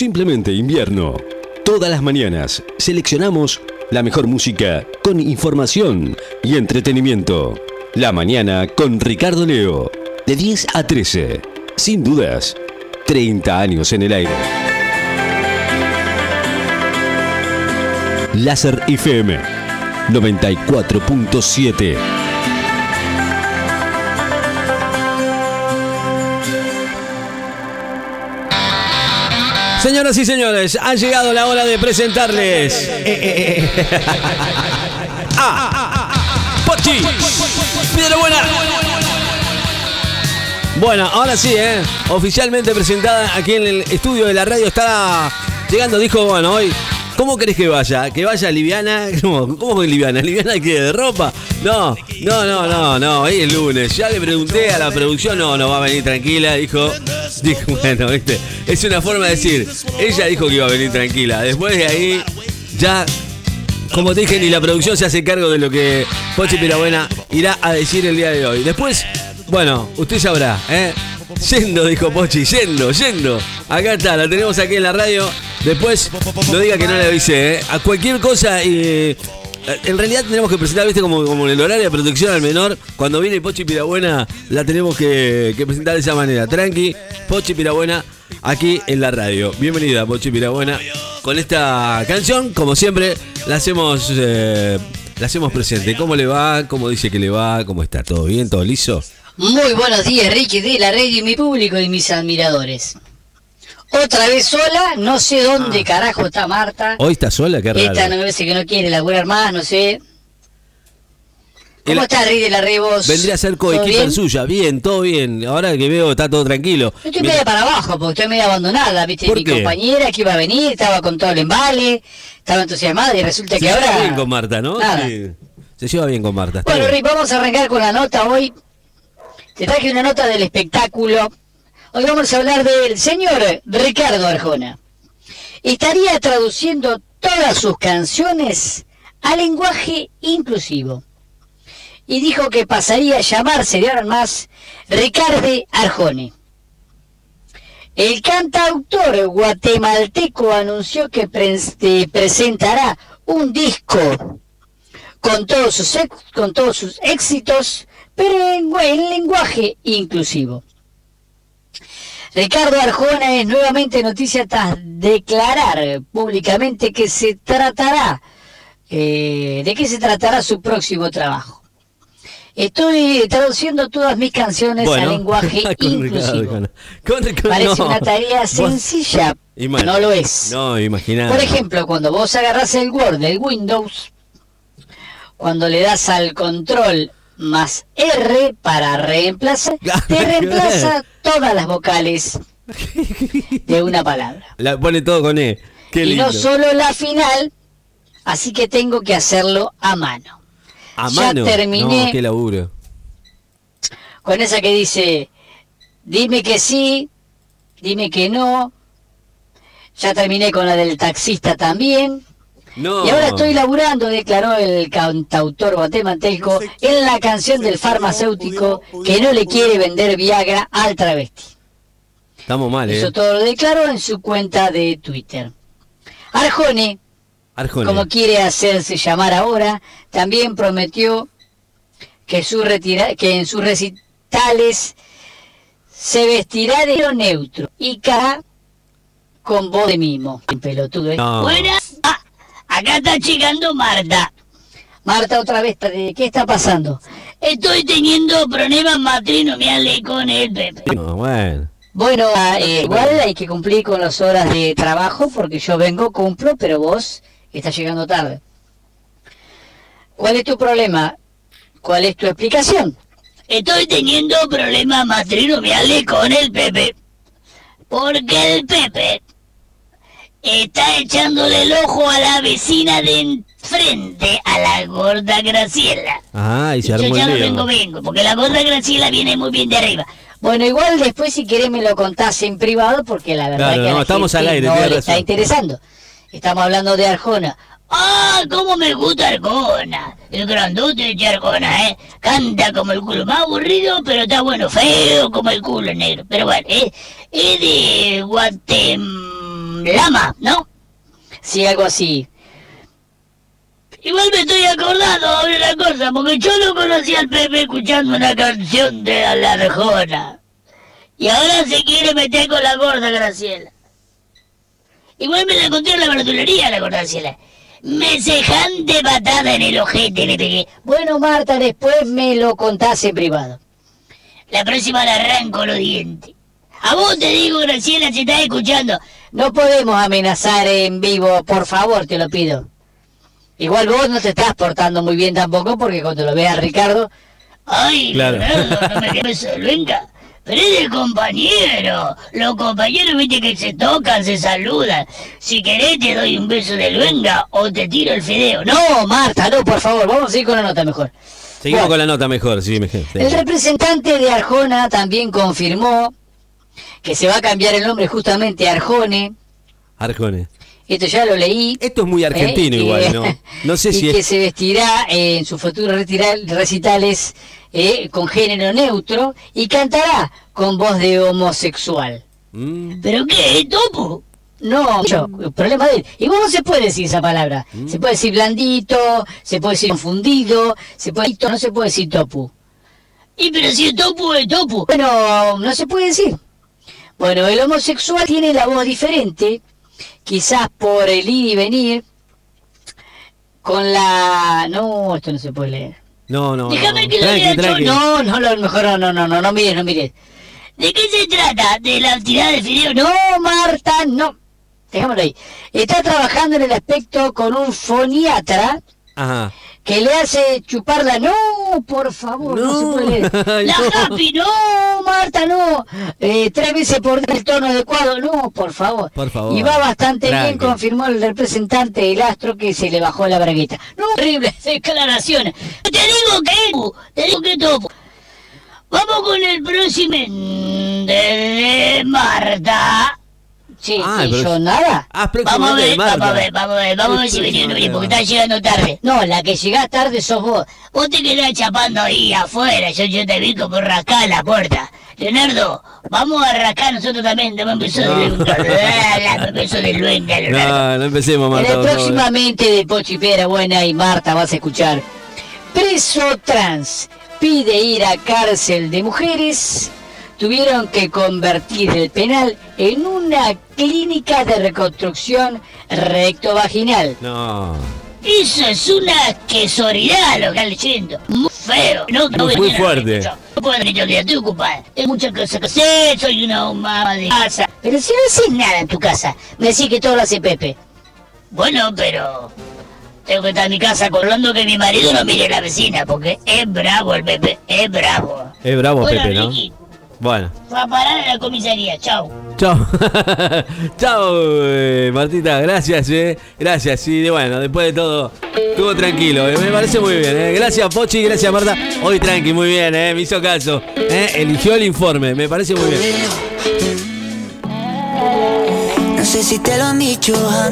Simplemente invierno. Todas las mañanas seleccionamos la mejor música con información y entretenimiento. La mañana con Ricardo Leo. De 10 a 13. Sin dudas. 30 años en el aire. Láser FM 94.7. Señoras y señores, ha llegado la hora de presentarles. ah, Pochi, Piedra Buena. Bueno, ahora sí, ¿eh? Oficialmente presentada aquí en el estudio de la radio está llegando. Dijo, bueno, hoy ¿Cómo querés que vaya? ¿Que vaya liviana? ¿Cómo, cómo liviana? ¿Liviana que de ropa? No, no, no, no, no, hoy es lunes. Ya le pregunté a la producción, no, no va a venir tranquila. Dijo, bueno, viste, es una forma de decir. Ella dijo que iba a venir tranquila. Después de ahí, ya, como te dije, ni la producción se hace cargo de lo que Pochi Pirabuena irá a decir el día de hoy. Después, bueno, usted sabrá, ¿eh? Yendo, dijo Pochi, yendo, yendo. Acá está, la tenemos aquí en la radio. Después, no diga que no le avisé, ¿eh? A cualquier cosa, y en realidad tenemos que presentar, viste, como, como en el horario de protección al menor. Cuando viene Pochi Pirabuena, la tenemos que, presentar de esa manera. Tranqui, Pochi Pirabuena, aquí en la radio. Bienvenida, Pochi Pirabuena. Con esta canción, como siempre, la hacemos, eh, la hacemos presente. ¿Cómo le va? ¿Cómo dice que le va? ¿Cómo está? ¿Todo bien? ¿Todo liso? Muy buenos días, Ricky de la radio y mi público y mis admiradores. Otra vez sola, no sé dónde ah. carajo está Marta. Hoy está sola, qué raro. Esta no me parece que no quiere laburar más, no sé. ¿Cómo está Rey de la Rebos? Vendría a ser coequiper suya, bien, todo bien. Ahora que veo está todo tranquilo. Yo estoy media para abajo, porque estoy media abandonada, viste, mi compañera que iba a venir, estaba con todo el embale, estaba entusiasmada y resulta que ahora. Se lleva bien con Marta, ¿no? Sí. Se lleva bien con Marta. Bueno, Rick, vamos a arrancar con la nota hoy. Te traje una nota del espectáculo Hoy vamos a hablar del señor Ricardo Arjona. Estaría traduciendo todas sus canciones a lenguaje inclusivo. Y dijo que pasaría a llamarse de ahora más Ricardo Arjone. El cantautor guatemalteco anunció que presentará un disco con todos sus, con todos sus éxitos, pero en lenguaje inclusivo. Ricardo Arjona es nuevamente noticia tras declarar públicamente que se tratará, eh, de qué se tratará su próximo trabajo. Estoy traduciendo todas mis canciones a lenguaje inclusivo. Parece una tarea sencilla, no lo es. No, imagina. Por ejemplo, cuando vos agarras el Word del Windows, cuando le das al control más R para reemplazar, te reemplaza todas las vocales de una palabra. La pone todo con E. Y no solo la final, así que tengo que hacerlo a mano. A mano. Ya terminé. No, qué laburo. Con esa que dice, dime que sí, dime que no. Ya terminé con la del taxista también. Y ahora estoy laburando, declaró el cantautor guatemalteco, en la canción del farmacéutico que no le quiere vender Viagra al travesti. Estamos mal, ¿eh? Eso todo lo declaró en su cuenta de Twitter. Arjone, como quiere hacerse llamar ahora, también prometió que, su retira que en sus recitales se vestirá de lo neutro y acá con voz de mimo. Pelotudo, ¿eh? Buenas. Acá está llegando Marta. Marta, otra vez, ¿qué está pasando? Estoy teniendo problemas matrimoniales con el Pepe. bueno. Bueno, ah, eh, igual hay que cumplir con las horas de trabajo porque yo vengo, cumplo, pero vos estás llegando tarde. ¿Cuál es tu problema? ¿Cuál es tu explicación? Estoy teniendo problemas matrimoniales con el Pepe. Porque el Pepe está echándole el ojo a la vecina de enfrente, a la gorda Graciela. Ah, y se armó Yo ya no vengo, vengo, porque la gorda Graciela viene muy bien de arriba. Bueno, igual después si querés me lo contás en privado, porque la verdad que no, estamos al aire, no le está interesando. Estamos hablando de Arjona. ¡Ah! ¡Cómo me gusta Arjona! El grandote de Arjona, ¿eh? Canta como el culo. Más aburrido, pero está bueno. Feo como el culo negro. Pero bueno, ¿eh? es de Guatemala Lama, ¿no? Sí, algo así. Igual me estoy acordando de una cosa, porque yo no conocía al Pepe escuchando una canción de la Arjona. Y ahora se quiere meter con la gorda Graciela. Igual me la conté en la verdulería la gorda Graciela. Me sejante patada en el ojete le pegué. Bueno, Marta, después me lo contás en privado. La próxima le arranco los dientes. A vos te digo, Graciela, si estás escuchando. No podemos amenazar en vivo, por favor, te lo pido. Igual vos no te estás portando muy bien tampoco, porque cuando lo veas Ricardo... ¡Ay, claro. no me quemes venga! Pero es el compañero. Los compañeros, viste que se tocan, se saludan. Si querés te doy un beso de luenga o te tiro el fideo. No, Marta, no, por favor, vamos a ir con la nota mejor. Seguimos con la nota mejor, sí, mejor. El representante de Arjona también confirmó que se va a cambiar el nombre justamente a Arjone. Arjone. Esto ya lo leí. Esto es muy argentino ¿eh? igual, ¿no? No sé si y que se vestirá en sus futuros recitales eh, con género neutro y cantará con voz de homosexual. Mm. ¿Pero qué? ¿Topo? No, yo, problema de él. Y no se puede decir esa palabra. Mm. Se puede decir blandito, se puede decir confundido, se puede no se puede decir topu. ¿Y pero si es topu es topu? Bueno, no se puede decir. Bueno, el homosexual tiene la voz diferente, quizás por el ir y venir, con la... No, esto no se puede leer. No, no. Déjame que lo lea No, no, lo mejor no, no, no, no, no mires, no mires. ¿De qué se trata? ¿De la actividad de fideo? No, Marta, no. Dejámoslo ahí. Está trabajando en el aspecto con un foniatra. Ajá que le hace chuparla. No, por favor, no, se puede La Happy, no, Marta, no. Eh, tres veces por el tono adecuado, no, por favor. Por favor. Y va bastante bien, confirmó el representante del astro que se le bajó la bragueta. No, horribles declaraciones. Te digo que, te digo que topo. Vamos con el próximo de Marta. Sí, ah, sí, yo nada. Ah, vamos a ver, vamos a ver, vamos a ver, vamos a ver si bien, porque está llegando tarde. No, la que llegás tarde sos vos. Vos te quedás chapando ahí afuera, yo, yo te vi como rascar la puerta. Leonardo, vamos a rascar nosotros también, dame un beso de luenga, un beso de luenga. No, no empecemos, Marta. Próximamente de Pochipera Buena y Marta vas a escuchar. Preso trans pide ir a cárcel de mujeres tuvieron que convertir el penal en una clínica de reconstrucción rectovaginal. No. Eso es una quesoridad lo que están leyendo. Muy feo. No, no muy fuerte. No puedo venir día, estoy ocupada. Tengo muchas cosas que hacer, soy una mamá de casa. Pero si no haces nada en tu casa, me decís que todo lo hace Pepe. Bueno, pero tengo que estar en mi casa colando que mi marido no mire a la vecina, porque es bravo el Pepe, es bravo. Es bravo Pepe, ¿no? Bueno. Va a parar en la comisaría. Chao. Chao. Chao, eh, Martita. Gracias, eh. Gracias. Y bueno, después de todo, estuvo tranquilo. Eh. Me parece muy bien. Eh. Gracias, Pochi. Gracias, Marta. Hoy tranqui, muy bien. Eh. Me hizo caso. Eh. Eligió el informe. Me parece muy bien. No sé si te lo han dicho antes.